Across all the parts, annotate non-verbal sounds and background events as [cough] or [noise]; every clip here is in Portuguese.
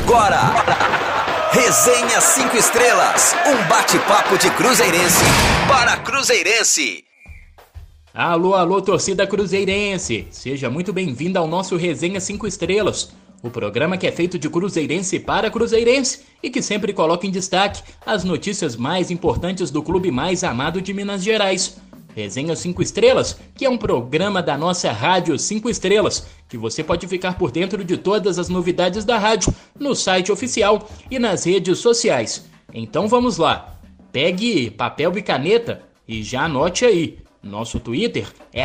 agora. Resenha 5 Estrelas, um bate-papo de Cruzeirense para Cruzeirense. Alô, alô, torcida cruzeirense! Seja muito bem-vinda ao nosso Resenha 5 Estrelas, o programa que é feito de cruzeirense para cruzeirense e que sempre coloca em destaque as notícias mais importantes do clube mais amado de Minas Gerais. Resenha 5 Estrelas, que é um programa da nossa Rádio 5 Estrelas, que você pode ficar por dentro de todas as novidades da rádio no site oficial e nas redes sociais. Então vamos lá. Pegue papel e caneta e já anote aí. Nosso Twitter é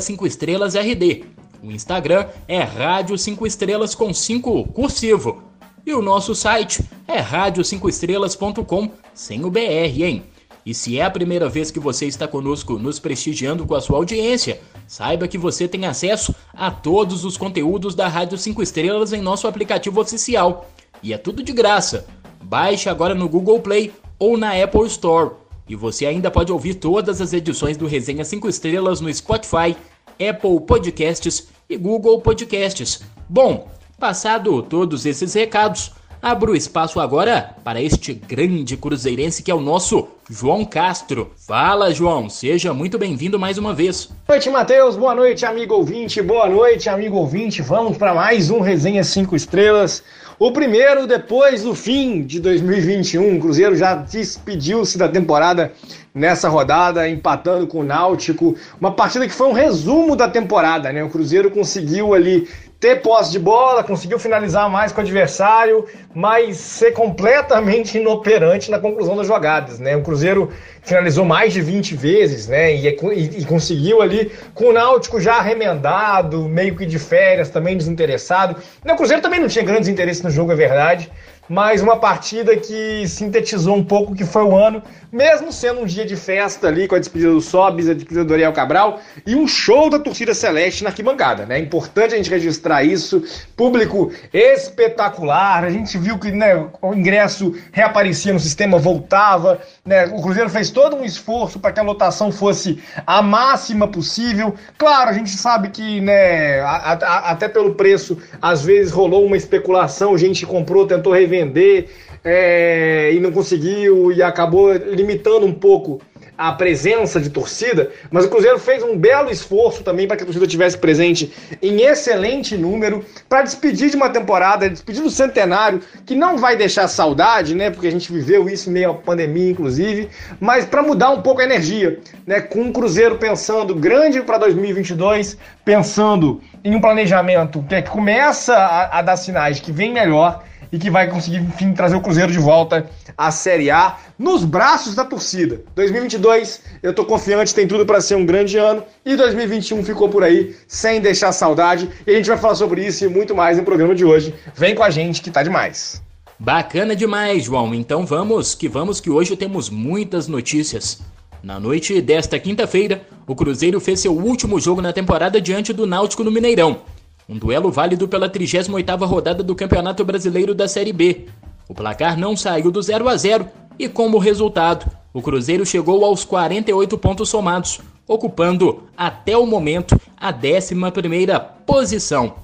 5 estrelasrd. O Instagram é Rádio 5 Estrelas com 5 cursivo. E o nosso site é rádio5estrelas.com sem o BR, hein? E se é a primeira vez que você está conosco nos prestigiando com a sua audiência, saiba que você tem acesso a todos os conteúdos da Rádio 5 Estrelas em nosso aplicativo oficial. E é tudo de graça. Baixe agora no Google Play ou na Apple Store. E você ainda pode ouvir todas as edições do Resenha 5 Estrelas no Spotify, Apple Podcasts e Google Podcasts. Bom, passado todos esses recados, Abro espaço agora para este grande cruzeirense que é o nosso João Castro. Fala, João, seja muito bem-vindo mais uma vez. Boa noite, Matheus. Boa noite, amigo ouvinte. Boa noite, amigo ouvinte. Vamos para mais um Resenha 5 Estrelas. O primeiro depois do fim de 2021. O Cruzeiro já despediu-se da temporada nessa rodada, empatando com o Náutico. Uma partida que foi um resumo da temporada, né? O Cruzeiro conseguiu ali ter posse de bola, conseguiu finalizar mais com o adversário, mas ser completamente inoperante na conclusão das jogadas, né? O Cruzeiro finalizou mais de 20 vezes, né? E, e, e conseguiu ali com o Náutico já remendado, meio que de férias, também desinteressado. O Cruzeiro também não tinha grandes interesses no jogo, é verdade, mas uma partida que sintetizou um pouco o que foi o ano, mesmo sendo um dia de festa ali com a despedida do Sobis, a despedida do Ariel Cabral e um show da torcida celeste na arquibancada, né? É importante a gente registrar isso. Público espetacular, a gente viu que né, o ingresso reaparecia no sistema, voltava, né? O Cruzeiro fez todo um esforço para que a lotação fosse a máxima possível. Claro, a gente sabe que, né, a, a, até pelo preço, às vezes rolou uma especulação, gente comprou, tentou revender vender é, e não conseguiu e acabou limitando um pouco a presença de torcida, mas o Cruzeiro fez um belo esforço também para que a torcida tivesse presente em excelente número para despedir de uma temporada, despedir do centenário, que não vai deixar saudade, né? Porque a gente viveu isso meio à pandemia, inclusive, mas para mudar um pouco a energia, né? Com o Cruzeiro pensando grande para 2022, pensando em um planejamento que, é que começa a, a dar sinais que vem melhor e que vai conseguir, enfim, trazer o Cruzeiro de volta à Série A nos braços da torcida. 2022, eu tô confiante, tem tudo para ser um grande ano e 2021 ficou por aí sem deixar saudade e a gente vai falar sobre isso e muito mais no programa de hoje. Vem com a gente que tá demais. Bacana demais, João. Então vamos que vamos que hoje temos muitas notícias. Na noite desta quinta-feira, o Cruzeiro fez seu último jogo na temporada diante do Náutico no Mineirão um duelo válido pela 38ª rodada do Campeonato Brasileiro da Série B. O placar não saiu do 0 a 0 e como resultado, o Cruzeiro chegou aos 48 pontos somados, ocupando até o momento a 11ª posição.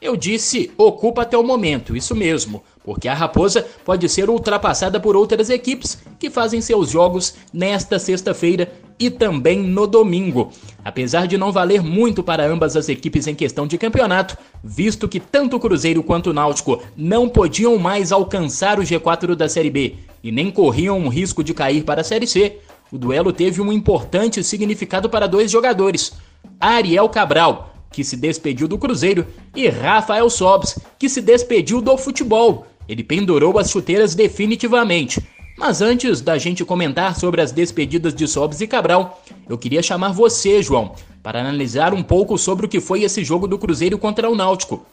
Eu disse ocupa até o momento, isso mesmo, porque a Raposa pode ser ultrapassada por outras equipes que fazem seus jogos nesta sexta-feira e também no domingo. Apesar de não valer muito para ambas as equipes em questão de campeonato, visto que tanto o Cruzeiro quanto o Náutico não podiam mais alcançar o G4 da Série B e nem corriam um risco de cair para a Série C, o duelo teve um importante significado para dois jogadores: Ariel Cabral que se despediu do Cruzeiro, e Rafael Sobs, que se despediu do futebol. Ele pendurou as chuteiras definitivamente. Mas antes da gente comentar sobre as despedidas de Sobs e Cabral, eu queria chamar você, João, para analisar um pouco sobre o que foi esse jogo do Cruzeiro contra o Náutico.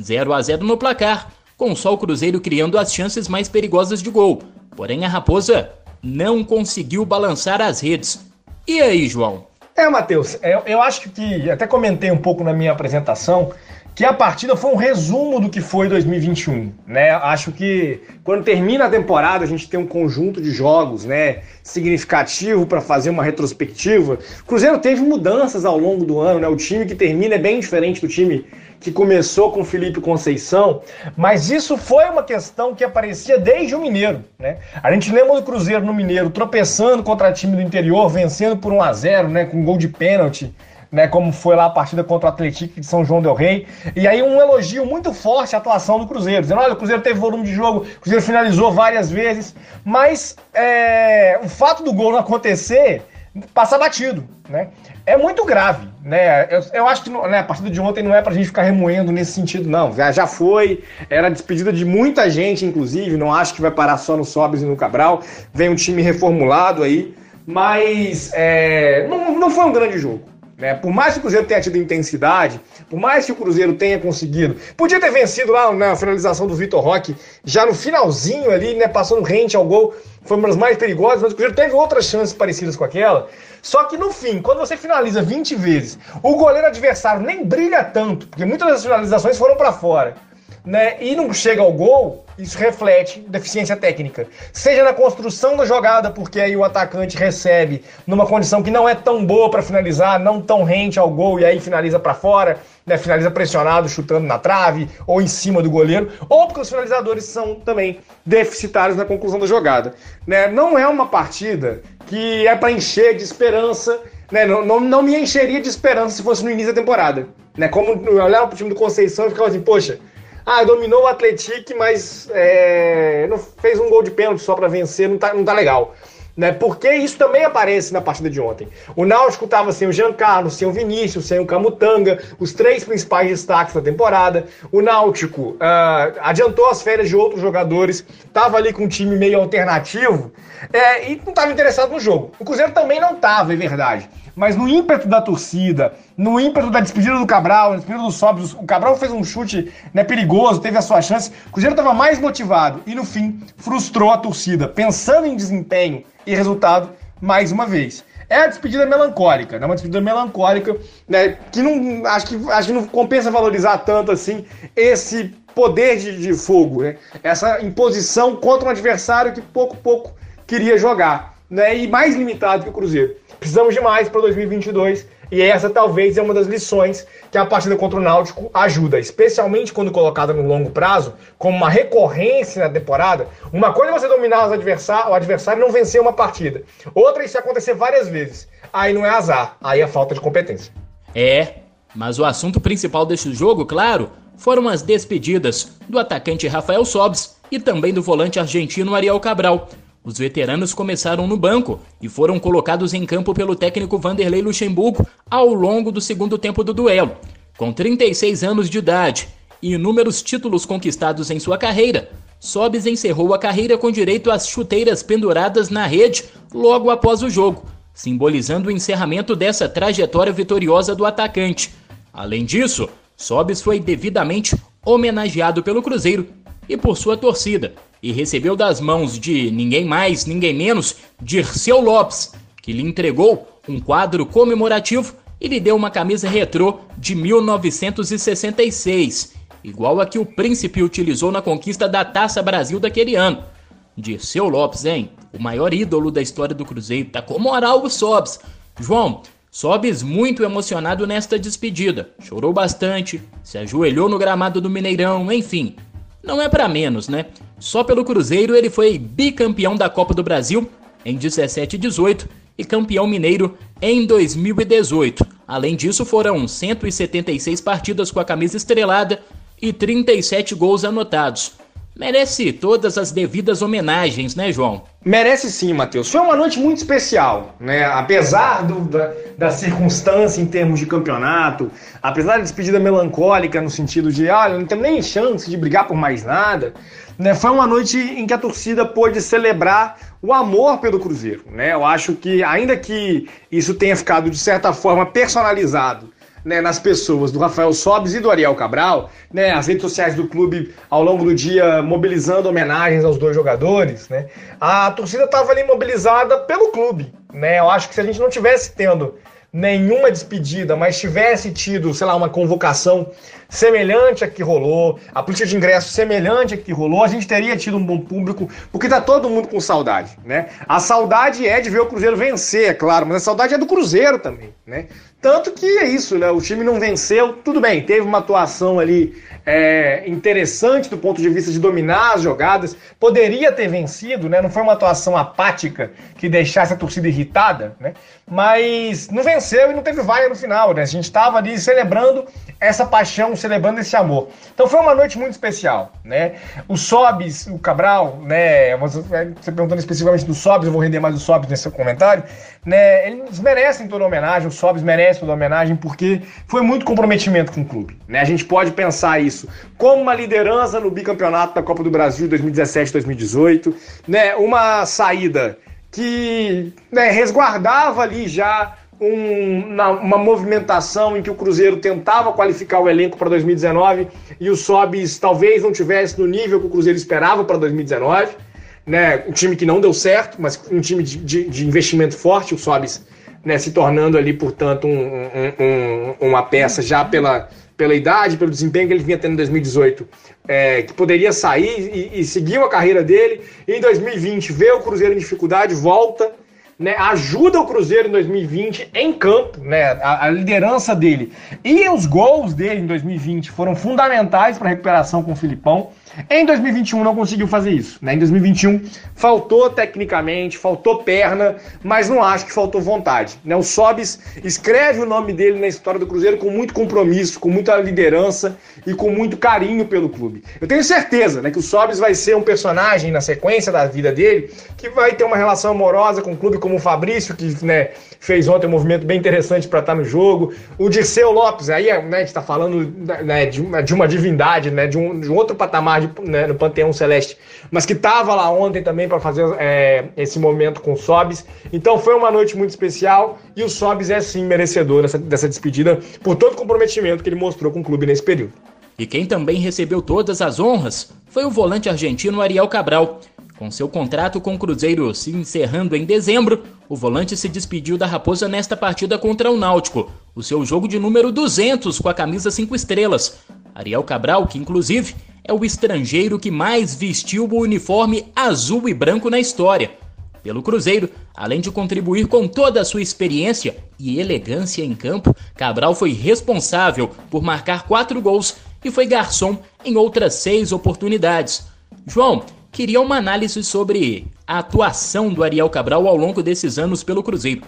0 a 0 no placar, com só o Cruzeiro criando as chances mais perigosas de gol. Porém, a Raposa não conseguiu balançar as redes. E aí, João? É, Matheus, eu, é, eu acho que até comentei um pouco na minha apresentação que a partida foi um resumo do que foi 2021, né? Acho que quando termina a temporada a gente tem um conjunto de jogos, né, significativo para fazer uma retrospectiva. Cruzeiro teve mudanças ao longo do ano, né? O time que termina é bem diferente do time que começou com Felipe Conceição, mas isso foi uma questão que aparecia desde o Mineiro, né? A gente lembra do Cruzeiro no Mineiro tropeçando contra time do interior, vencendo por 1 a 0, né, com um gol de pênalti. Né, como foi lá a partida contra o Atlético de São João del Rei. E aí um elogio muito forte à atuação do Cruzeiro, dizendo, olha, o Cruzeiro teve volume de jogo, o Cruzeiro finalizou várias vezes, mas é, o fato do gol não acontecer passa batido, né? é muito grave, né? Eu, eu acho que né, a partida de ontem não é pra gente ficar remoendo nesse sentido, não. Já, já foi, era despedida de muita gente, inclusive. Não acho que vai parar só no Sobres e no Cabral. Vem um time reformulado aí, mas é, não, não foi um grande jogo. Né? Por mais que o Cruzeiro tenha tido intensidade, por mais que o Cruzeiro tenha conseguido, podia ter vencido lá na finalização do Vitor Roque, já no finalzinho ali, né, passando rente ao gol, foi uma das mais perigosas, mas o Cruzeiro teve outras chances parecidas com aquela. Só que no fim, quando você finaliza 20 vezes, o goleiro adversário nem brilha tanto, porque muitas das finalizações foram para fora, né? E não chega ao gol, isso reflete deficiência técnica. Seja na construção da jogada, porque aí o atacante recebe numa condição que não é tão boa para finalizar, não tão rente ao gol e aí finaliza para fora, né, finaliza pressionado, chutando na trave ou em cima do goleiro, ou porque os finalizadores são também deficitários na conclusão da jogada. Né? Não é uma partida que é para encher de esperança, né? Não, não, não me encheria de esperança se fosse no início da temporada. Né? Como eu olhava pro time do Conceição e ficava assim, poxa, ah, dominou o Atlético, mas é, não fez um gol de pênalti só para vencer, não tá, não tá legal. Né? Porque isso também aparece na partida de ontem. O Náutico estava sem o Giancarlo, sem o Vinícius, sem o Camutanga, os três principais destaques da temporada. O Náutico uh, adiantou as férias de outros jogadores, estava ali com um time meio alternativo é, e não estava interessado no jogo. O Cruzeiro também não estava, é verdade mas no ímpeto da torcida, no ímpeto da despedida do Cabral, na despedida do Sobres, o Cabral fez um chute né, perigoso, teve a sua chance, o Cruzeiro estava mais motivado e no fim frustrou a torcida, pensando em desempenho e resultado mais uma vez. É a despedida melancólica, né? Uma despedida melancólica, né? Que não acho que acho que não compensa valorizar tanto assim esse poder de, de fogo, né? Essa imposição contra um adversário que pouco pouco queria jogar, né? E mais limitado que o Cruzeiro. Precisamos de mais para 2022 e essa talvez é uma das lições que a partida contra o Náutico ajuda, especialmente quando colocada no longo prazo, como uma recorrência na temporada. Uma coisa é você dominar adversário, o adversário e não vencer uma partida. Outra é isso acontecer várias vezes. Aí não é azar, aí é falta de competência. É, mas o assunto principal deste jogo, claro, foram as despedidas do atacante Rafael Sobes e também do volante argentino Ariel Cabral. Os veteranos começaram no banco e foram colocados em campo pelo técnico Vanderlei Luxemburgo ao longo do segundo tempo do duelo. Com 36 anos de idade e inúmeros títulos conquistados em sua carreira, Sobes encerrou a carreira com direito às chuteiras penduradas na rede logo após o jogo, simbolizando o encerramento dessa trajetória vitoriosa do atacante. Além disso, Sobes foi devidamente homenageado pelo Cruzeiro e por sua torcida, e recebeu das mãos de ninguém mais, ninguém menos, Dirceu Lopes, que lhe entregou um quadro comemorativo e lhe deu uma camisa retrô de 1966, igual a que o príncipe utilizou na conquista da Taça Brasil daquele ano. Dirceu Lopes, hein? O maior ídolo da história do Cruzeiro, tá com moral o Sobs. João, Sobes muito emocionado nesta despedida. Chorou bastante, se ajoelhou no gramado do Mineirão, enfim, não é para menos, né? Só pelo Cruzeiro ele foi bicampeão da Copa do Brasil em 17 e 18 e campeão mineiro em 2018. Além disso, foram 176 partidas com a camisa estrelada e 37 gols anotados. Merece todas as devidas homenagens, né, João? Merece sim, Matheus. Foi uma noite muito especial, né? Apesar do, da, da circunstância em termos de campeonato, apesar da despedida melancólica no sentido de, ah, não tem nem chance de brigar por mais nada, né? Foi uma noite em que a torcida pôde celebrar o amor pelo Cruzeiro, né? Eu acho que, ainda que isso tenha ficado de certa forma personalizado né, nas pessoas do Rafael Sobes e do Ariel Cabral, né, as redes sociais do clube ao longo do dia mobilizando homenagens aos dois jogadores, né, a torcida estava ali mobilizada pelo clube, né, eu acho que se a gente não tivesse tendo nenhuma despedida, mas tivesse tido, sei lá, uma convocação semelhante a que rolou, a política de ingresso semelhante a que rolou, a gente teria tido um bom público, porque tá todo mundo com saudade, né? A saudade é de ver o Cruzeiro vencer, é claro, mas a saudade é do Cruzeiro também, né? Tanto que é isso, né? O time não venceu, tudo bem, teve uma atuação ali é, interessante do ponto de vista de dominar as jogadas, poderia ter vencido, né? Não foi uma atuação apática que deixasse a torcida irritada, né? Mas não venceu e não teve vaia no final, né? A gente estava ali celebrando essa paixão, celebrando esse amor. Então foi uma noite muito especial, né? O Sobis, o Cabral, né? Você perguntando especificamente do Sobis, eu vou render mais o Sobis nesse comentário, né? Eles merecem toda a homenagem, o Sobis merece toda a homenagem porque foi muito comprometimento com o clube, né? A gente pode pensar isso isso, como uma liderança no bicampeonato da Copa do Brasil 2017-2018, né, uma saída que né, resguardava ali já um, uma, movimentação em que o Cruzeiro tentava qualificar o elenco para 2019 e o Sobis talvez não tivesse no nível que o Cruzeiro esperava para 2019. Né, um time que não deu certo, mas um time de, de, de investimento forte, o Sobis né, se tornando ali, portanto, um, um, uma peça já pela, pela idade, pelo desempenho que ele vinha tendo em 2018, é, que poderia sair e, e seguir a carreira dele. E em 2020 vê o Cruzeiro em dificuldade, volta, né, ajuda o Cruzeiro em 2020 em campo, né, a, a, liderança dele e os gols dele em 2020 foram fundamentais para a recuperação com o Filipão. Em 2021 não conseguiu fazer isso. Né? Em 2021 faltou tecnicamente, faltou perna, mas não acho que faltou vontade. Né? O Sobis escreve o nome dele na história do Cruzeiro com muito compromisso, com muita liderança e com muito carinho pelo clube. Eu tenho certeza né, que o Sobis vai ser um personagem na sequência da vida dele que vai ter uma relação amorosa com o clube como o Fabrício, que né, fez ontem um movimento bem interessante para estar no jogo. O Dirceu Lopes, aí né, a gente está falando né, de, uma, de, uma, divindade, né, de, um, de um outro patamar de, né, no Panteão Celeste, mas que estava lá ontem também para fazer é, esse momento com o Sobis. Então foi uma noite muito especial e o Sobis é sim merecedor dessa, dessa despedida por todo o comprometimento que ele mostrou com o clube nesse período. E quem também recebeu todas as honras foi o volante argentino Ariel Cabral com seu contrato com o Cruzeiro se encerrando em dezembro, o volante se despediu da Raposa nesta partida contra o Náutico, o seu jogo de número 200 com a camisa 5 estrelas. Ariel Cabral, que inclusive é o estrangeiro que mais vestiu o uniforme azul e branco na história. Pelo Cruzeiro, além de contribuir com toda a sua experiência e elegância em campo, Cabral foi responsável por marcar quatro gols e foi garçom em outras seis oportunidades. João, queria uma análise sobre a atuação do Ariel Cabral ao longo desses anos pelo Cruzeiro.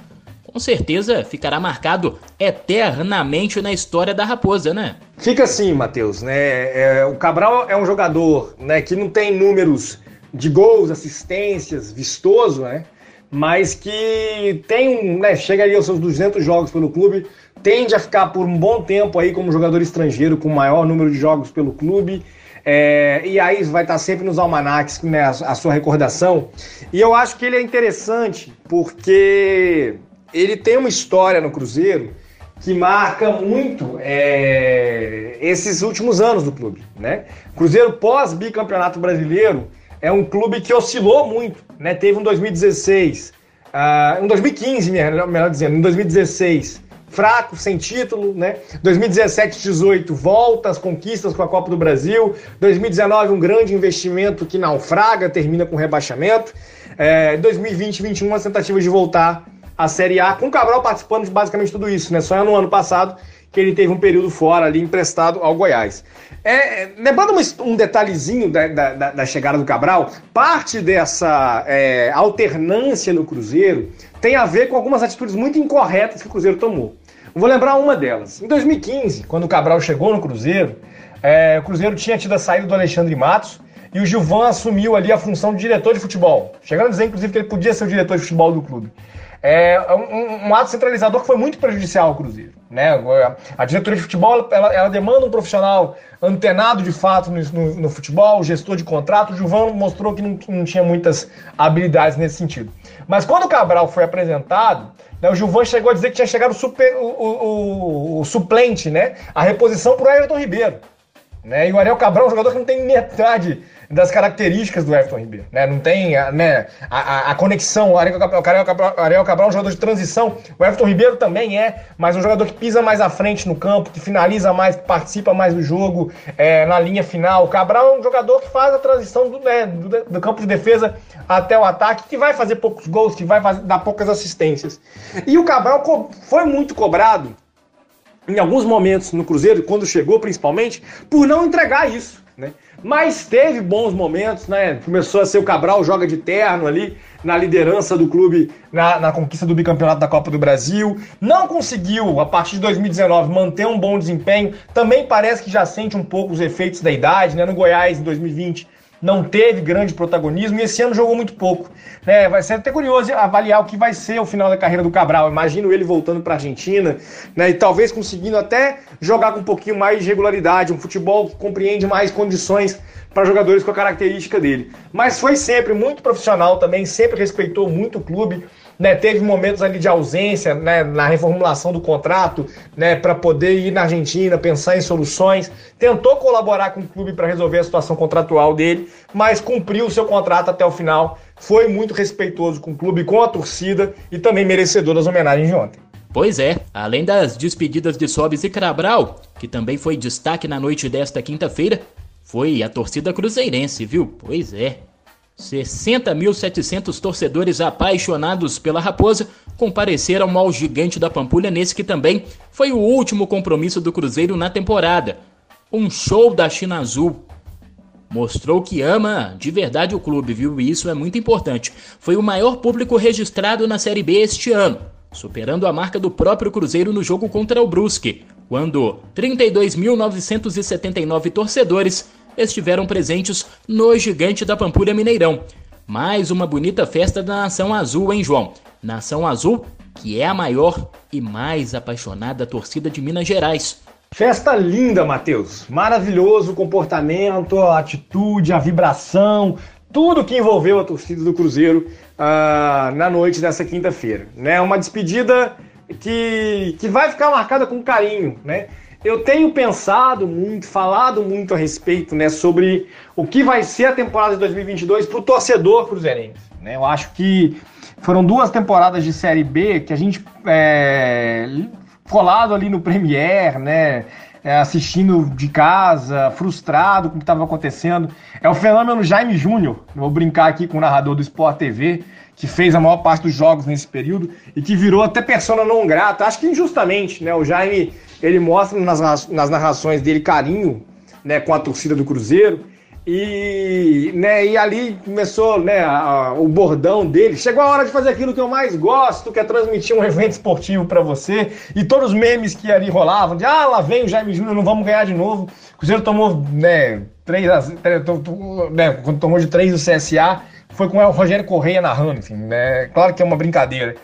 Com certeza ficará marcado eternamente na história da Raposa, né? Fica assim, Matheus, né? É, o Cabral é um jogador né, que não tem números de gols, assistências, vistoso, né? Mas que tem um, né, chega ali aos seus 200 jogos pelo clube, tende a ficar por um bom tempo aí como jogador estrangeiro com maior número de jogos pelo clube é, e aí vai estar sempre nos almanacs né, a, a, sua recordação. E eu acho que ele é interessante porque ele tem uma história no Cruzeiro que marca muito é, esses últimos anos do clube. Né? Cruzeiro pós-bicampeonato brasileiro é um clube que oscilou muito. Né? Teve um 2016, uh, um 2015, melhor, dizendo, em 2016 fraco, sem título, né? 2017, 18 volta às conquistas com a Copa do Brasil. 2019 um grande investimento que naufraga, termina com rebaixamento. É, 2020, 21 uma tentativa de voltar à Série A, com o Cabral participando de basicamente tudo isso, né? Só no ano passado que ele teve um período fora ali emprestado ao Goiás. É, lembrando um, detalhezinho da, da, da, chegada do Cabral, parte dessa é, alternância no Cruzeiro tem a ver com algumas atitudes muito incorretas que o Cruzeiro tomou. vou lembrar uma delas. Em 2015, quando o Cabral chegou no Cruzeiro, é, o Cruzeiro tinha tido a saída do Alexandre Matos e o Gilvan assumiu ali a função de diretor de futebol, chegando a dizer, inclusive, que ele podia ser o diretor de futebol do clube. É um, um ato centralizador que foi muito prejudicial ao Cruzeiro. Né? A diretoria de futebol ela, ela demanda um profissional antenado de fato no, no, no futebol, gestor de contrato. O Gilvan mostrou que não, não, tinha muitas habilidades nesse sentido. Mas quando o Cabral foi apresentado, né, o Gilvan chegou a dizer que tinha chegado o, super, o, o, o suplente, né? a reposição para o Everton Ribeiro. Né? E o Ariel Cabral é um jogador que não tem metade das características do Everton Ribeiro. Né? Não tem né, a, a, conexão. O Ariel Cabral, Ariel Cabral é um jogador de transição. O Everton Ribeiro também é, mas um jogador que pisa mais à frente no campo, que finaliza mais, que participa mais do jogo é, na linha final. O Cabral é um jogador que faz a transição do, né, do, do, campo de defesa até o ataque, que vai fazer poucos gols, que vai fazer, dar poucas assistências. E o Cabral foi muito cobrado em alguns momentos no Cruzeiro, quando chegou principalmente, por não entregar isso. Né? Mas teve bons momentos, né? Começou a ser o Cabral, joga de terno ali, na liderança do clube na, na, conquista do bicampeonato da Copa do Brasil. Não conseguiu, a partir de 2019, manter um bom desempenho. Também parece que já sente um pouco os efeitos da idade, né? No Goiás, em 2020, não teve grande protagonismo e esse ano jogou muito pouco. É, vai ser até curioso avaliar o que vai ser o final da carreira do Cabral. Imagino ele voltando para a Argentina né, e talvez conseguindo até jogar com um pouquinho mais de regularidade, um futebol que compreende mais condições para jogadores com a característica dele. Mas foi sempre muito profissional também, sempre respeitou muito o clube né, teve momentos ali de ausência né, na reformulação do contrato, né, para poder ir na Argentina, pensar em soluções, tentou colaborar com o clube para resolver a situação contratual dele, mas cumpriu o seu contrato até o final, foi muito respeitoso com o clube, com a torcida e também merecedor das homenagens de ontem. Pois é, além das despedidas de Sobis e Cabral, que também foi destaque na noite desta quinta-feira, foi a torcida cruzeirense, viu? Pois é. 60.700 torcedores apaixonados pela Raposa compareceram ao Gigante da Pampulha nesse que também foi o último compromisso do Cruzeiro na temporada. Um show da China Azul. Mostrou que ama de verdade o clube, viu? E isso é muito importante. Foi o maior público registrado na Série B este ano, superando a marca do próprio Cruzeiro no jogo contra o Brusque, quando 32.979 torcedores estiveram presentes no Gigante da Pampulha Mineirão. Mais uma bonita festa da Nação Azul, hein, João? Nação Azul, que é a maior e mais apaixonada torcida de Minas Gerais. Festa linda, Matheus. Maravilhoso o comportamento, a atitude, a vibração, tudo que envolveu a torcida do Cruzeiro uh, na noite dessa quinta-feira. Né? Uma despedida que, que vai ficar marcada com carinho, né? Eu tenho pensado muito, falado muito a respeito né, sobre o que vai ser a temporada de 2022 para o torcedor cruzeirense. Né? Eu acho que foram duas temporadas de Série B que a gente é, colado ali no Premier, né? É, assistindo de casa, frustrado com o que estava acontecendo. É o fenômeno Jaime Júnior. Vou brincar aqui com o narrador do Sport TV, que fez a maior parte dos jogos nesse período e que virou até persona não grata. Acho que injustamente, né? O Jaime ele mostra nas, nas narrações dele carinho né, com a torcida do Cruzeiro. E, né, e ali começou né, a, o bordão dele. Chegou a hora de fazer aquilo que eu mais gosto, que é transmitir um [laughs] evento esportivo para você. E todos os memes que ali rolavam, de ah, lá vem o Jaime Júnior, não vamos ganhar de novo. O Cruzeiro tomou né, 3 né, quando tomou de 3 do CSA, foi com o Rogério Correia narrando. Enfim, né, claro que é uma brincadeira.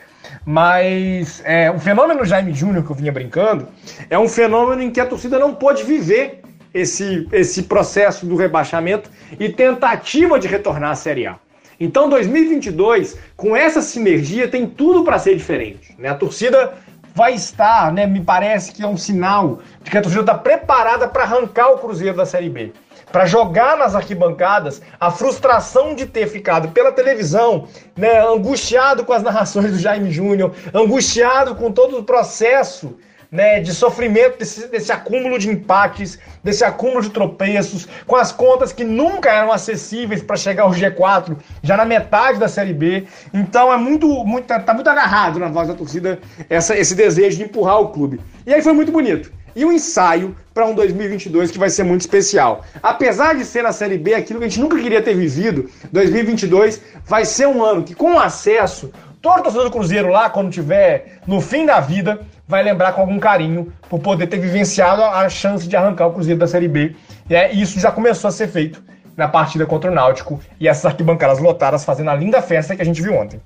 Mas é, o fenômeno Jaime Júnior que eu vinha brincando é um fenômeno em que a torcida não pôde viver esse, esse processo do rebaixamento e tentativa de retornar à Série A. Então, 2022, com essa sinergia, tem tudo para ser diferente. Né? A torcida vai estar, né, me parece que é um sinal de que a torcida está preparada para arrancar o Cruzeiro da Série B para jogar nas arquibancadas a frustração de ter ficado pela televisão, né, angustiado com as narrações do Jaime Júnior, angustiado com todo o processo né, de sofrimento desse, desse, acúmulo de empates, desse acúmulo de tropeços, com as contas que nunca eram acessíveis para chegar ao G4, já na metade da Série B. Então é muito, muito tá muito agarrado na voz da torcida essa, esse desejo de empurrar o clube. E aí foi muito bonito e um ensaio para um 2022 que vai ser muito especial. Apesar de ser na Série B aquilo que a gente nunca queria ter vivido, 2022 vai ser um ano que, com acesso, todo torcedor do Cruzeiro lá, quando tiver no fim da vida, vai lembrar com algum carinho por poder ter vivenciado a chance de arrancar o Cruzeiro da Série B. E é, isso já começou a ser feito na partida contra o Náutico e essas arquibancadas lotadas fazendo a linda festa que a gente viu ontem.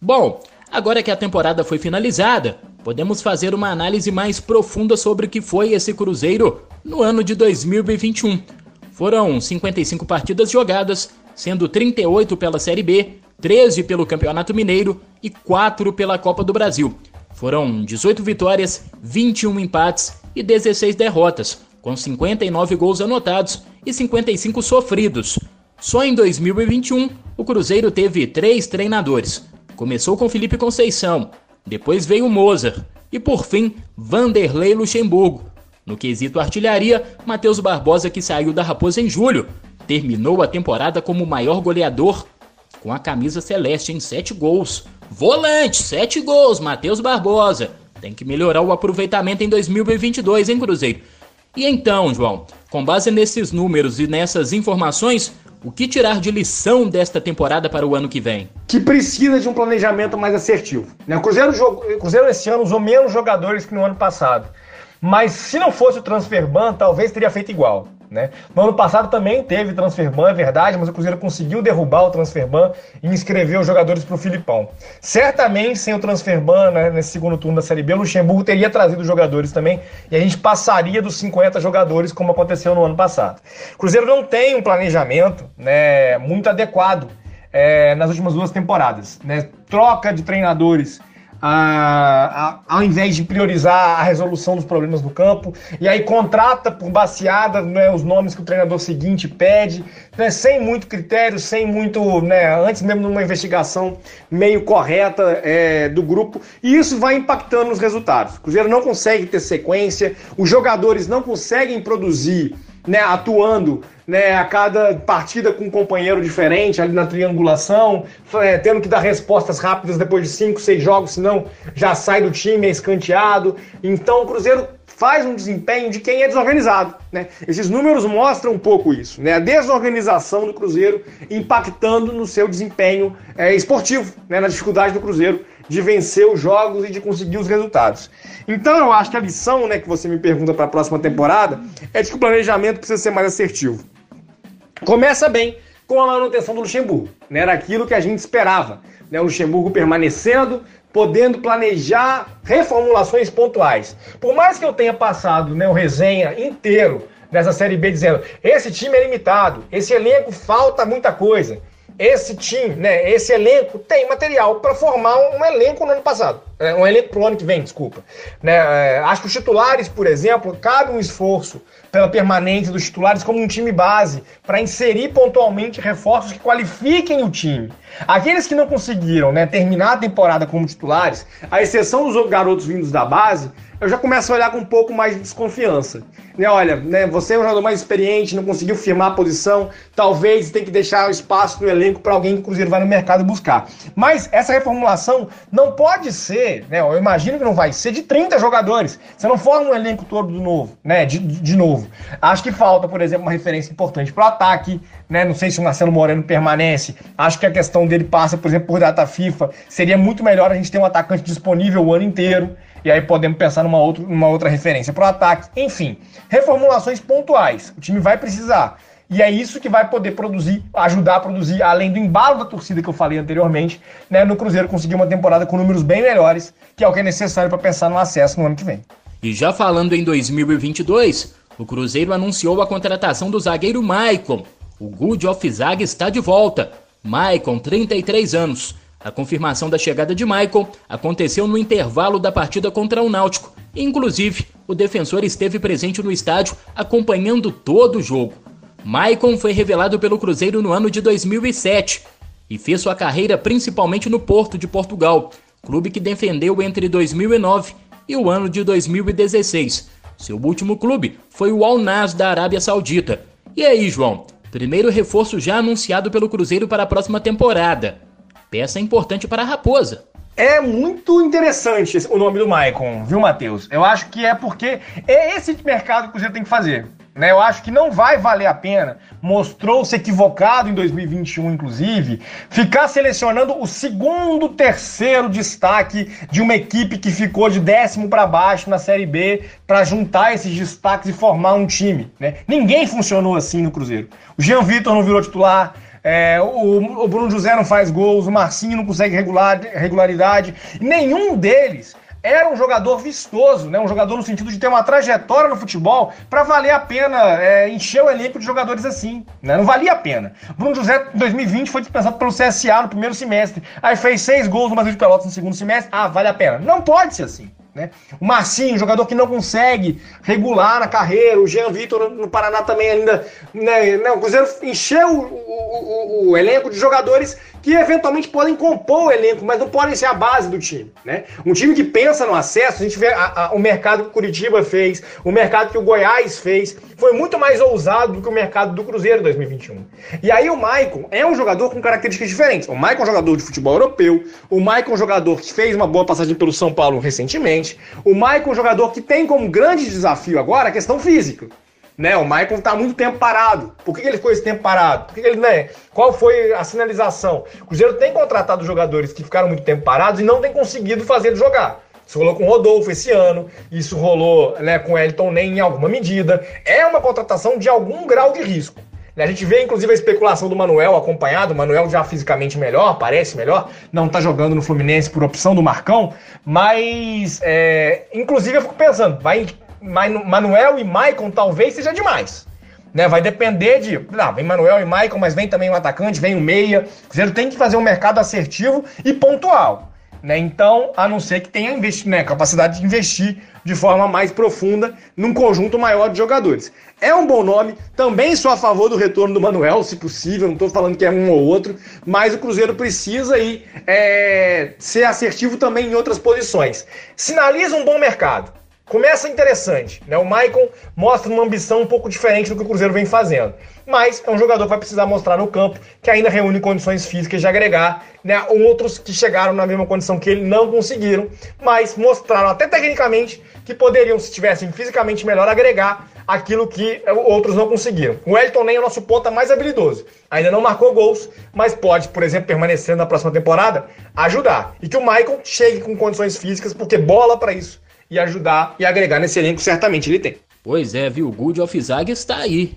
Bom, agora que a temporada foi finalizada, podemos fazer uma análise mais profunda sobre o que foi esse Cruzeiro no ano de 2021. Foram 55 partidas jogadas, sendo 38 pela Série B, 13 pelo Campeonato Mineiro e 4 pela Copa do Brasil. Foram 18 vitórias, 21 empates e 16 derrotas, com 59 gols anotados e 55 sofridos. Só em 2021, o Cruzeiro teve três treinadores. Começou com Felipe Conceição, depois veio Mozart e por fim Vanderlei Luxemburgo. No quesito artilharia, Matheus Barbosa, que saiu da Raposa em julho, terminou a temporada como o maior goleador com a camisa celeste em 7 gols. Volante, 7 gols, Matheus Barbosa. Tem que melhorar o aproveitamento em 2022, hein, Cruzeiro? E então, João, com base nesses números e nessas informações, o que tirar de lição desta temporada para o ano que vem? Que precisa de um planejamento mais assertivo. Né? O Cruzeiro, o Cruzeiro esse ano usou menos jogadores que no ano passado. Mas se não fosse o transfer ban, talvez teria feito igual. Né? No ano passado também teve transfer ban, é verdade, mas o Cruzeiro conseguiu derrubar o transfer ban e inscrever os jogadores para o Filipão. Certamente, sem o transfer ban né, nesse segundo turno da Série B, o Luxemburgo teria trazido jogadores também e a gente passaria dos 50 jogadores, como aconteceu no ano passado. O Cruzeiro não tem um planejamento né, muito adequado é, nas últimas duas temporadas. Né? Troca de treinadores a, a, ao invés de priorizar a resolução dos problemas do campo, e aí contrata por baseada né, os nomes que o treinador seguinte pede, né, sem muito critério, sem muito, né, antes mesmo de uma investigação meio correta é, do grupo, e isso vai impactando nos resultados. O Cruzeiro não consegue ter sequência, os jogadores não conseguem produzir né, atuando né, a cada partida com um companheiro diferente ali na triangulação, é, tendo que dar respostas rápidas depois de cinco, seis jogos, senão já sai do time, é escanteado. Então o Cruzeiro faz um desempenho de quem é desorganizado. Né? Esses números mostram um pouco isso, né? a desorganização do Cruzeiro impactando no seu desempenho é, esportivo, né? na dificuldade do Cruzeiro de vencer os jogos e de conseguir os resultados. Então eu acho que a lição né, que você me pergunta para a próxima temporada é de que o planejamento precisa ser mais assertivo. Começa bem com a manutenção do Luxemburgo. Né? Era aquilo que a gente esperava. Né? O Luxemburgo permanecendo, podendo planejar reformulações pontuais. Por mais que eu tenha passado né, o resenha inteiro nessa Série B dizendo esse time é limitado, esse elenco falta muita coisa esse time, né, esse elenco tem material para formar um elenco no ano passado, né, um elenco pro ano que vem, desculpa. Né, é, acho que os titulares, por exemplo, cabe um esforço pela permanência dos titulares como um time base para inserir pontualmente reforços que qualifiquem o time. Aqueles que não conseguiram né, terminar a temporada como titulares, à exceção dos garotos vindos da base, eu já começo a olhar com um pouco mais de desconfiança. Né, olha, né, você é um jogador mais experiente, não conseguiu firmar a posição, talvez tenha que deixar espaço no elenco para alguém que o Cruzeiro vai no mercado buscar. Mas essa reformulação não pode ser, né, eu imagino que não vai ser de 30 jogadores. Você não forma um elenco todo de novo, né, de, de novo. Acho que falta, por exemplo, uma referência importante para o ataque, né, não sei se o Marcelo Moreno permanece. Acho que a questão dele passa, por exemplo, por data FIFA. Seria muito melhor a gente ter um atacante disponível o ano inteiro e aí podemos pensar numa, outra numa outra referência para o ataque. Enfim, reformulações pontuais. O time vai precisar. E é isso que vai poder produzir, ajudar a produzir, além do embalo da torcida que eu falei anteriormente, né, no Cruzeiro conseguir uma temporada com números bem melhores, que é o que é necessário para pensar no acesso no ano que vem. E já falando em 2022, o Cruzeiro anunciou a contratação do zagueiro Maicon. O Good of Zag está de volta. Maicon, 33 anos, a confirmação da chegada de Michael aconteceu no intervalo da partida contra o Náutico. Inclusive, o defensor esteve presente no estádio acompanhando todo o jogo. Maicon foi revelado pelo Cruzeiro no ano de 2007 e fez sua carreira principalmente no Porto de Portugal, clube que defendeu entre 2009 e o ano de 2016. Seu último clube foi o Al Nas da Arábia Saudita. E aí, João? Primeiro reforço já anunciado pelo Cruzeiro para a próxima temporada peça importante para a Raposa. É muito interessante o nome do Maicon, viu, Matheus? Eu acho que é porque é esse mercado que você tem que fazer. Né? Eu acho que não vai valer a pena, mostrou-se equivocado em 2021, inclusive, ficar selecionando o segundo, terceiro destaque de uma equipe que ficou de décimo para baixo na Série B para juntar esses destaques e formar um time. Né? Ninguém funcionou assim no Cruzeiro. O Jean Vitor não virou titular, é, o, o, Bruno José não faz gols, o Marcinho não consegue regular, regularidade. Nenhum deles era um jogador vistoso, né? um jogador no sentido de ter uma trajetória no futebol para valer a pena é, encher o elenco de jogadores assim. Né? Não valia a pena. Bruno José, em 2020, foi dispensado pelo CSA no primeiro semestre. Aí fez seis gols no Brasil de Pelotas no segundo semestre. Ah, vale a pena. Não pode ser assim. Né? O Marcinho, jogador que não consegue regular na carreira, o Jean Vitor no Paraná também ainda. Né, o Cruzeiro encheu o, o, o elenco de jogadores que eventualmente podem compor o elenco, mas não podem ser a base do time. Né? Um time que pensa no acesso, a gente vê a, a, o mercado que o Curitiba fez, o mercado que o Goiás fez, foi muito mais ousado do que o mercado do Cruzeiro 2021. E aí o Maicon é um jogador com características diferentes. O Maicon é um jogador de futebol europeu, o Maicon é um jogador que fez uma boa passagem pelo São Paulo recentemente, o Maicon é um jogador que tem como grande desafio agora a questão física. Né, o Michael está muito tempo parado. Por que, que ele ficou esse tempo parado? Por que, que, ele, né? Qual foi a sinalização? O Cruzeiro tem contratado jogadores que ficaram muito tempo parados e não tem conseguido fazer jogar. Isso rolou com o Rodolfo esse ano, isso rolou né, com o Elton Nem em alguma medida. É uma contratação de algum grau de risco. A gente vê, inclusive, a especulação do Manuel acompanhado. O Manuel já fisicamente melhor, parece melhor. Não tá jogando no Fluminense por opção do Marcão. Mas, é, inclusive, eu fico pensando, vai Manuel e Maicon talvez seja demais. Né, vai depender de. Não, vem Manuel e Maicon, mas vem também um atacante, vem um meia. O Cruzeiro tem que fazer um mercado assertivo e pontual. Né? Então, a não ser que tenha né, capacidade de investir de forma mais profunda num conjunto maior de jogadores. É um bom nome, também sou a favor do retorno do Manuel, se possível, não estou falando que é um ou outro, mas o Cruzeiro precisa aí, é, ser assertivo também em outras posições. Sinaliza um bom mercado. Começa interessante, né? O Maicon mostra uma ambição um pouco diferente do que o Cruzeiro vem fazendo. Mas é um jogador que vai precisar mostrar no campo que ainda reúne condições físicas de agregar, né? Outros que chegaram na mesma condição que ele não conseguiram, mas mostraram até tecnicamente que poderiam, se tivessem fisicamente melhor, agregar aquilo que outros não conseguiram. O Elton nem é o nosso ponta mais habilidoso. Ainda não marcou gols, mas pode, por exemplo, permanecer na próxima temporada, ajudar. E que o Michael chegue com condições físicas, porque bola para isso e ajudar e agregar nesse elenco, certamente ele tem. Pois é, viu? O Good of Zag está aí.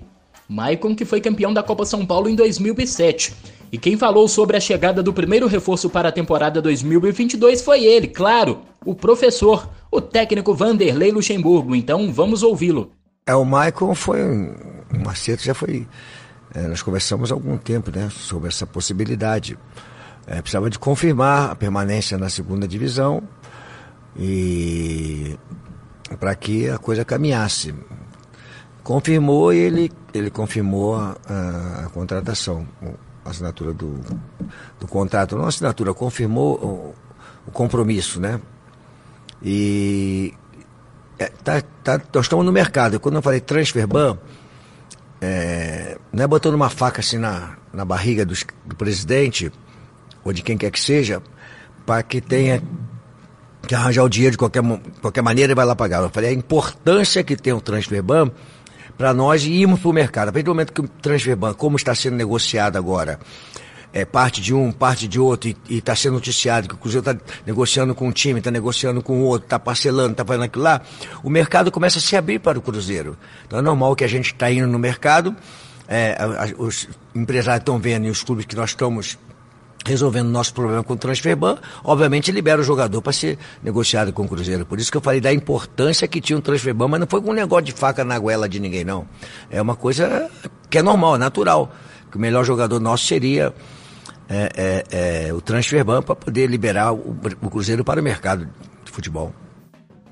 Maicon que foi campeão da Copa São Paulo em 2007. E quem falou sobre a chegada do primeiro reforço para a temporada 2022 foi ele, claro, o professor, o técnico Vanderlei Luxemburgo. Então vamos ouvi-lo. É, o Maicon foi um, um acerto, já foi. É, nós conversamos há algum tempo né, sobre essa possibilidade. É, precisava de confirmar a permanência na segunda divisão e para que a coisa caminhasse. Confirmou e ele, ele confirmou a, a, contratação, a assinatura do, do contrato, não a assinatura, confirmou o, o compromisso, né? E é, tá, tá, nós estamos no mercado. Quando eu falei transferban, é, não é botando uma faca assim na, na barriga do, do presidente ou de quem quer que seja, para que tenha que arranjar o dinheiro de qualquer, qualquer maneira e vai lá pagar. Eu falei, a importância que tem o Transferban para nós irmos para o mercado. A partir do momento que o Transferban, como está sendo negociado agora, é parte de um, parte de outro, e está sendo noticiado que o Cruzeiro está negociando com um time, está negociando com o outro, está parcelando, está fazendo aquilo lá, o mercado começa a se abrir para o Cruzeiro. Então é normal que a gente está indo no mercado, é, os empresários estão vendo e os clubes que nós estamos resolvendo nosso problema com o Transferban, obviamente libera o jogador para ser negociado com o Cruzeiro. Por isso que eu falei da importância que tinha o Transferban, mas não foi com um negócio de faca na goela de ninguém, não. É uma coisa que é normal, é natural. Que o melhor jogador nosso seria é, é, é, o Transferban para poder liberar o, o Cruzeiro para o mercado de futebol.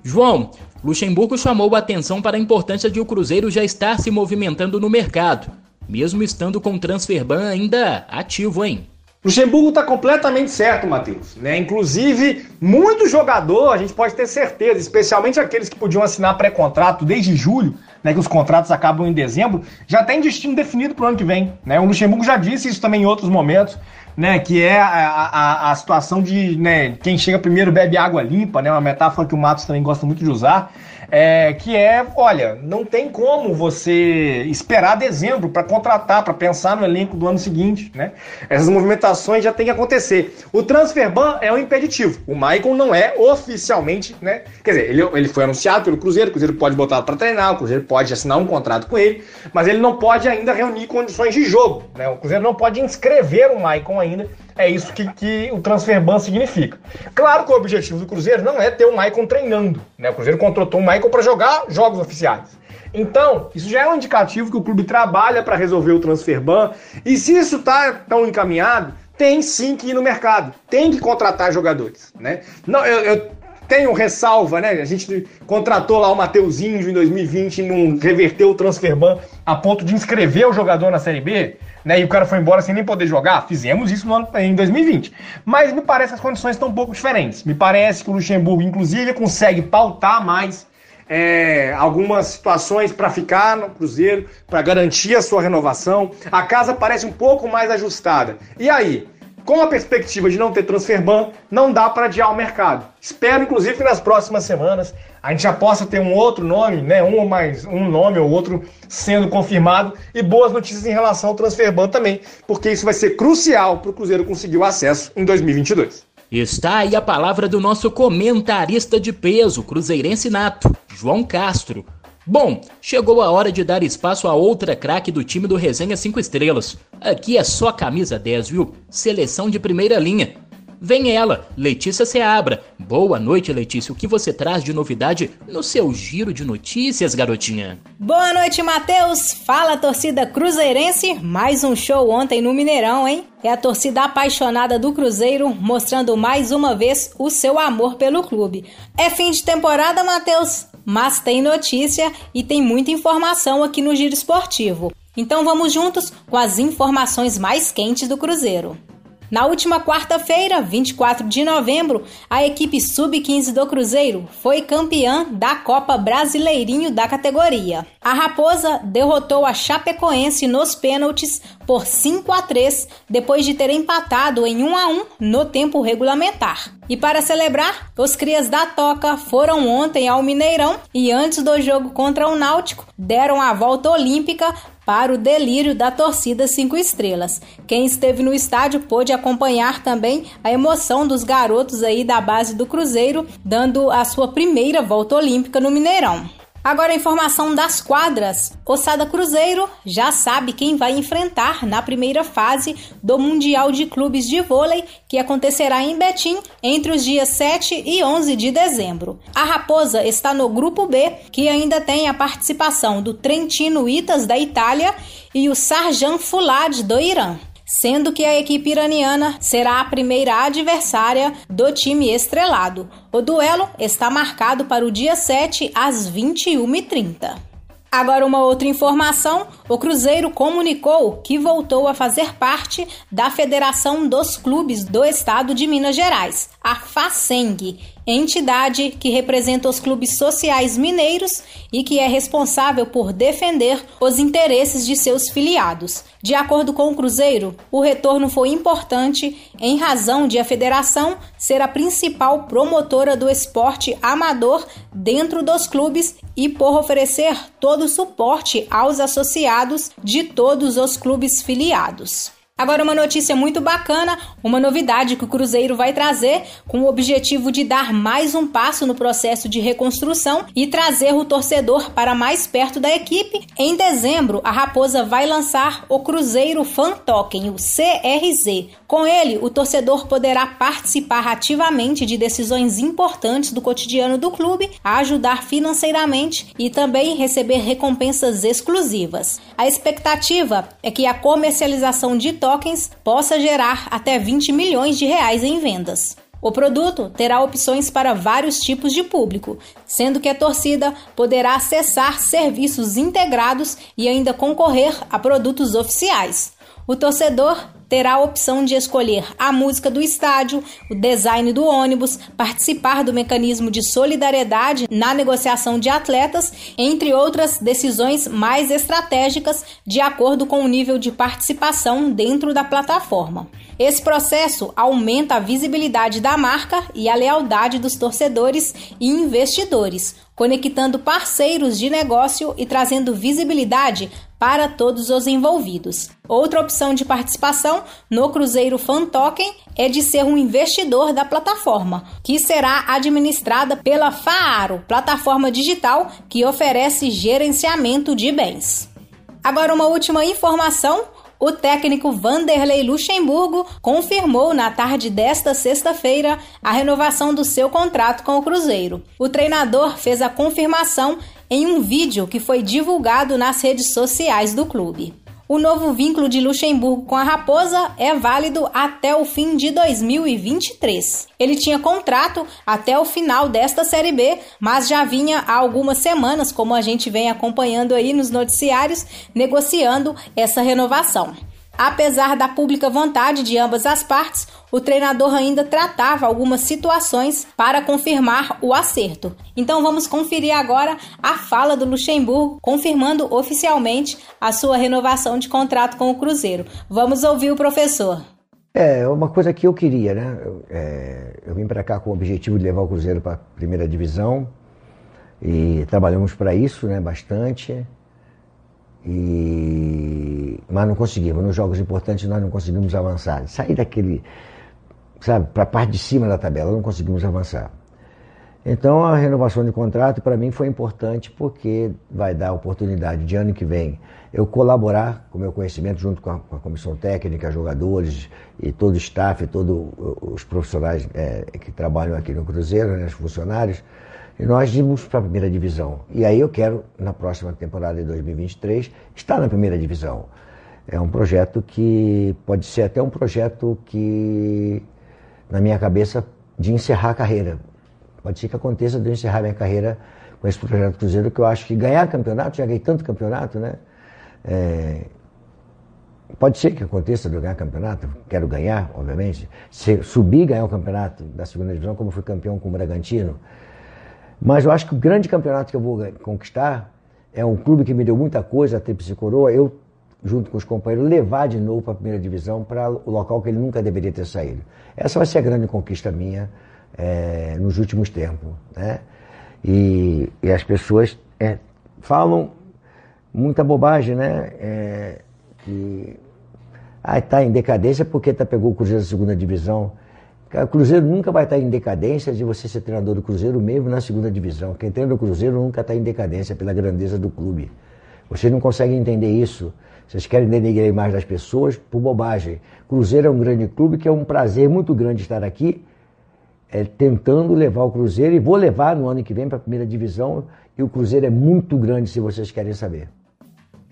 João, Luxemburgo chamou a atenção para a importância de o Cruzeiro já estar se movimentando no mercado, mesmo estando com o Transferban ainda ativo, hein? Luxemburgo está completamente certo, Matheus. Né? Inclusive, muito jogador, a gente pode ter certeza, especialmente aqueles que podiam assinar pré-contrato desde julho, né, que os contratos acabam em dezembro, já tem destino definido para o ano que vem. Né? O Luxemburgo já disse isso também em outros momentos, né, que é a, a, a situação de né, quem chega primeiro bebe água limpa, né, uma metáfora que o Matos também gosta muito de usar é, que é, olha, não tem como você esperar dezembro para contratar, para pensar no elenco do ano seguinte, né? Essas movimentações já tem que acontecer. O transfer ban é um impeditivo. O Maicon não é oficialmente, né? Quer dizer, ele, ele foi anunciado pelo Cruzeiro, o Cruzeiro pode botar para treinar, o Cruzeiro pode assinar um contrato com ele, mas ele não pode ainda reunir condições de jogo, né? O Cruzeiro não pode inscrever o Maicon ainda é isso que, que o transfer ban significa. Claro que o objetivo do Cruzeiro não é ter o Maicon treinando. Né? O Cruzeiro contratou o Maicon para jogar jogos oficiais. Então, isso já é um indicativo que o clube trabalha para resolver o transfer ban. E se isso está tão encaminhado, tem sim que ir no mercado. Tem que contratar jogadores. Né? Não, eu, eu tenho ressalva, né? A gente contratou lá o Mateuzinho em 2020 e não reverteu o transfer ban a ponto de inscrever o jogador na Série B. né? E o cara foi embora sem nem poder jogar. Fizemos isso no ano, em 2020. Mas me parece que as condições estão um pouco diferentes. Me parece que o Luxemburgo, inclusive, consegue pautar mais é, algumas situações para ficar no Cruzeiro, para garantir a sua renovação. A casa parece um pouco mais ajustada. E aí? Com a perspectiva de não ter transfer ban, não dá para adiar o mercado. Espero, inclusive, que nas próximas semanas a gente já possa ter um outro nome, né? Um ou mais um nome ou outro sendo confirmado e boas notícias em relação ao transfer ban também, porque isso vai ser crucial para o Cruzeiro conseguir o acesso em 2022. Está aí a palavra do nosso comentarista de peso, cruzeirense nato, João Castro. Bom, chegou a hora de dar espaço a outra craque do time do Resenha 5 Estrelas. Aqui é só camisa 10, viu? Seleção de primeira linha. Vem ela, Letícia Seabra. Boa noite, Letícia. O que você traz de novidade no seu giro de notícias, garotinha? Boa noite, Matheus. Fala, torcida cruzeirense. Mais um show ontem no Mineirão, hein? É a torcida apaixonada do Cruzeiro mostrando mais uma vez o seu amor pelo clube. É fim de temporada, Matheus, mas tem notícia e tem muita informação aqui no Giro Esportivo. Então vamos juntos com as informações mais quentes do Cruzeiro. Na última quarta-feira, 24 de novembro, a equipe sub-15 do Cruzeiro foi campeã da Copa Brasileirinho da categoria. A Raposa derrotou a Chapecoense nos pênaltis por 5 a 3, depois de ter empatado em 1 a 1 no tempo regulamentar. E para celebrar, os crias da Toca foram ontem ao Mineirão e antes do jogo contra o Náutico, deram a volta olímpica para o delírio da torcida cinco estrelas. Quem esteve no estádio pôde acompanhar também a emoção dos garotos aí da base do Cruzeiro, dando a sua primeira volta olímpica no Mineirão. Agora a informação das quadras. Ossada Cruzeiro já sabe quem vai enfrentar na primeira fase do Mundial de Clubes de Vôlei, que acontecerá em Betim entre os dias 7 e 11 de dezembro. A Raposa está no grupo B, que ainda tem a participação do Trentino Itas da Itália e o Sarjan Fulad do Irã sendo que a equipe iraniana será a primeira adversária do time estrelado. O duelo está marcado para o dia 7 às 21h30. Agora, uma outra informação: o Cruzeiro comunicou que voltou a fazer parte da Federação dos Clubes do Estado de Minas Gerais, a FACENG, entidade que representa os clubes sociais mineiros e que é responsável por defender os interesses de seus filiados. De acordo com o Cruzeiro, o retorno foi importante em razão de a federação ser a principal promotora do esporte amador dentro dos clubes e por oferecer todo o suporte aos associados de todos os clubes filiados. Agora, uma notícia muito bacana, uma novidade que o Cruzeiro vai trazer com o objetivo de dar mais um passo no processo de reconstrução e trazer o torcedor para mais perto da equipe. Em dezembro, a Raposa vai lançar o Cruzeiro Fan Token, o CRZ. Com ele, o torcedor poderá participar ativamente de decisões importantes do cotidiano do clube, ajudar financeiramente e também receber recompensas exclusivas. A expectativa é que a comercialização de tokens possa gerar até 20 milhões de reais em vendas. O produto terá opções para vários tipos de público, sendo que a torcida poderá acessar serviços integrados e ainda concorrer a produtos oficiais. O torcedor terá a opção de escolher a música do estádio, o design do ônibus, participar do mecanismo de solidariedade na negociação de atletas, entre outras decisões mais estratégicas de acordo com o nível de participação dentro da plataforma. Esse processo aumenta a visibilidade da marca e a lealdade dos torcedores e investidores, conectando parceiros de negócio e trazendo visibilidade para todos os envolvidos. Outra opção de participação no Cruzeiro Fan Token é de ser um investidor da plataforma, que será administrada pela Faaro, plataforma digital que oferece gerenciamento de bens. Agora, uma última informação o técnico Vanderlei Luxemburgo confirmou na tarde desta sexta-feira a renovação do seu contrato com o Cruzeiro. O treinador fez a confirmação em um vídeo que foi divulgado nas redes sociais do clube. O novo vínculo de Luxemburgo com a Raposa é válido até o fim de 2023. Ele tinha contrato até o final desta Série B, mas já vinha há algumas semanas, como a gente vem acompanhando aí nos noticiários, negociando essa renovação. Apesar da pública vontade de ambas as partes, o treinador ainda tratava algumas situações para confirmar o acerto. Então vamos conferir agora a fala do Luxemburgo, confirmando oficialmente a sua renovação de contrato com o Cruzeiro. Vamos ouvir o professor. É, uma coisa que eu queria, né? Eu, é, eu vim para cá com o objetivo de levar o Cruzeiro para a primeira divisão e trabalhamos para isso, né? Bastante. E... Mas não conseguimos. Nos jogos importantes nós não conseguimos avançar. Sair daquele, sabe, para a parte de cima da tabela, não conseguimos avançar. Então a renovação de contrato para mim foi importante porque vai dar a oportunidade de ano que vem eu colaborar com o meu conhecimento junto com a, com a comissão técnica, jogadores e todo o staff, todos os profissionais é, que trabalham aqui no Cruzeiro, né, os funcionários, e nós irmos para a primeira divisão. E aí eu quero, na próxima temporada de 2023, estar na primeira divisão. É um projeto que pode ser até um projeto que, na minha cabeça, de encerrar a carreira. Pode ser que aconteça de eu encerrar minha carreira com esse projeto Cruzeiro, que eu acho que ganhar campeonato, já ganhei tanto campeonato, né? É, pode ser que aconteça de eu ganhar campeonato, quero ganhar, obviamente. Se, subir e ganhar o campeonato da segunda divisão, como fui campeão com o Bragantino, mas eu acho que o grande campeonato que eu vou conquistar é um clube que me deu muita coisa, a Tríplice Coroa, eu, junto com os companheiros, levar de novo para a primeira divisão, para o local que ele nunca deveria ter saído. Essa vai ser a grande conquista minha é, nos últimos tempos. Né? E, e as pessoas é, falam muita bobagem, né? É, que ah, está em decadência porque tá, pegou o Cruzeiro da segunda divisão. O Cruzeiro nunca vai estar em decadência de você ser treinador do Cruzeiro mesmo na segunda divisão. Quem treina o Cruzeiro nunca está em decadência pela grandeza do clube. Vocês não conseguem entender isso. Vocês querem denegrir a imagem das pessoas por bobagem. Cruzeiro é um grande clube que é um prazer muito grande estar aqui, é, tentando levar o Cruzeiro e vou levar no ano que vem para a primeira divisão. E o Cruzeiro é muito grande, se vocês querem saber.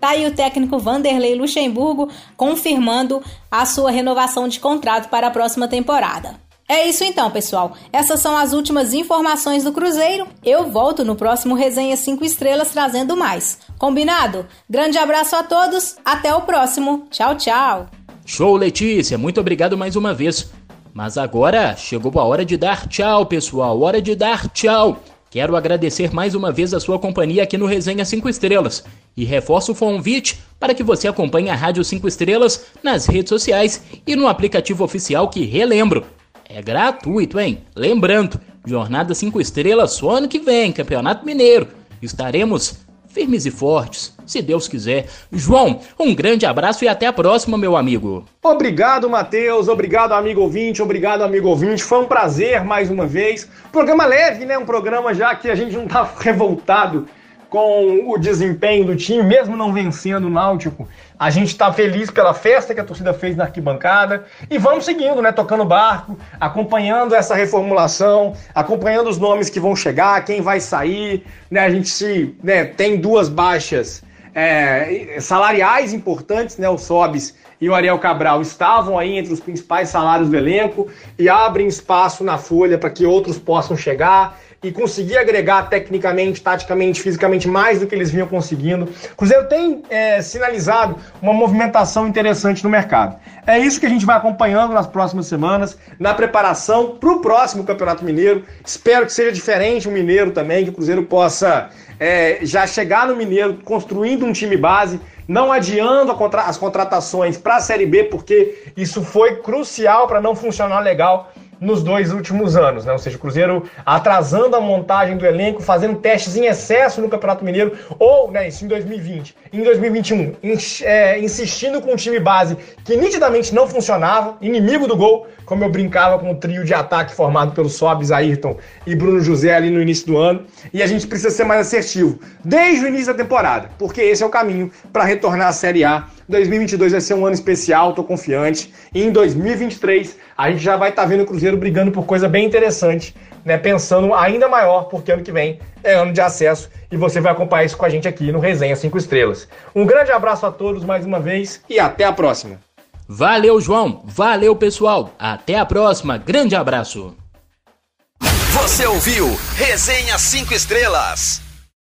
Tá aí o técnico Vanderlei Luxemburgo confirmando a sua renovação de contrato para a próxima temporada. É isso então, pessoal. Essas são as últimas informações do Cruzeiro. Eu volto no próximo Resenha 5 Estrelas trazendo mais. Combinado? Grande abraço a todos, até o próximo. Tchau, tchau. Show, Letícia. Muito obrigado mais uma vez. Mas agora chegou a hora de dar tchau, pessoal. Hora de dar tchau. Quero agradecer mais uma vez a sua companhia aqui no Resenha 5 Estrelas e reforço o convite para que você acompanhe a Rádio 5 Estrelas nas redes sociais e no aplicativo oficial que, relembro, é gratuito, hein? Lembrando, Jornada 5 Estrelas só ano que vem, Campeonato Mineiro. Estaremos firmes e fortes, se Deus quiser. João, um grande abraço e até a próxima, meu amigo. Obrigado, Matheus. Obrigado, amigo ouvinte. Obrigado, amigo ouvinte. Foi um prazer mais uma vez. Programa leve, né? Um programa já que a gente não tá revoltado com o desempenho do time, mesmo não vencendo o Náutico. A gente está feliz pela festa que a torcida fez na arquibancada e vamos seguindo, né? Tocando barco, acompanhando essa reformulação, acompanhando os nomes que vão chegar, quem vai sair, né? A gente se, né, tem duas baixas é, salariais importantes, né? O Sobis e o Ariel Cabral estavam aí entre os principais salários do elenco e abrem espaço na folha para que outros possam chegar e conseguir agregar tecnicamente, taticamente, fisicamente mais do que eles vinham conseguindo. O Cruzeiro tem é, sinalizado uma movimentação interessante no mercado. É isso que a gente vai acompanhando nas próximas semanas, na preparação para o próximo Campeonato Mineiro. Espero que seja diferente o Mineiro também, que o Cruzeiro possa é, já chegar no Mineiro construindo um time base, não adiando contra as contratações para a Série B, porque isso foi crucial para não funcionar legal nos dois últimos anos, né? Ou seja, o Cruzeiro atrasando a montagem do elenco, fazendo testes em excesso no Campeonato Mineiro, ou, né, isso em 2020. Em 2021, é, insistindo com um time base que nitidamente não funcionava, inimigo do gol, como eu brincava com o trio de ataque formado pelo Sobis, Ayrton e Bruno José ali no início do ano. E a gente precisa ser mais assertivo desde o início da temporada, porque esse é o caminho para retornar à Série A 2022 vai ser um ano especial, tô confiante. E em 2023 a gente já vai estar tá vendo o Cruzeiro brigando por coisa bem interessante, né? Pensando ainda maior, porque ano que vem é ano de acesso e você vai acompanhar isso com a gente aqui no Resenha 5 Estrelas. Um grande abraço a todos mais uma vez e até a próxima. Valeu, João. Valeu, pessoal. Até a próxima. Grande abraço. Você ouviu Resenha 5 Estrelas.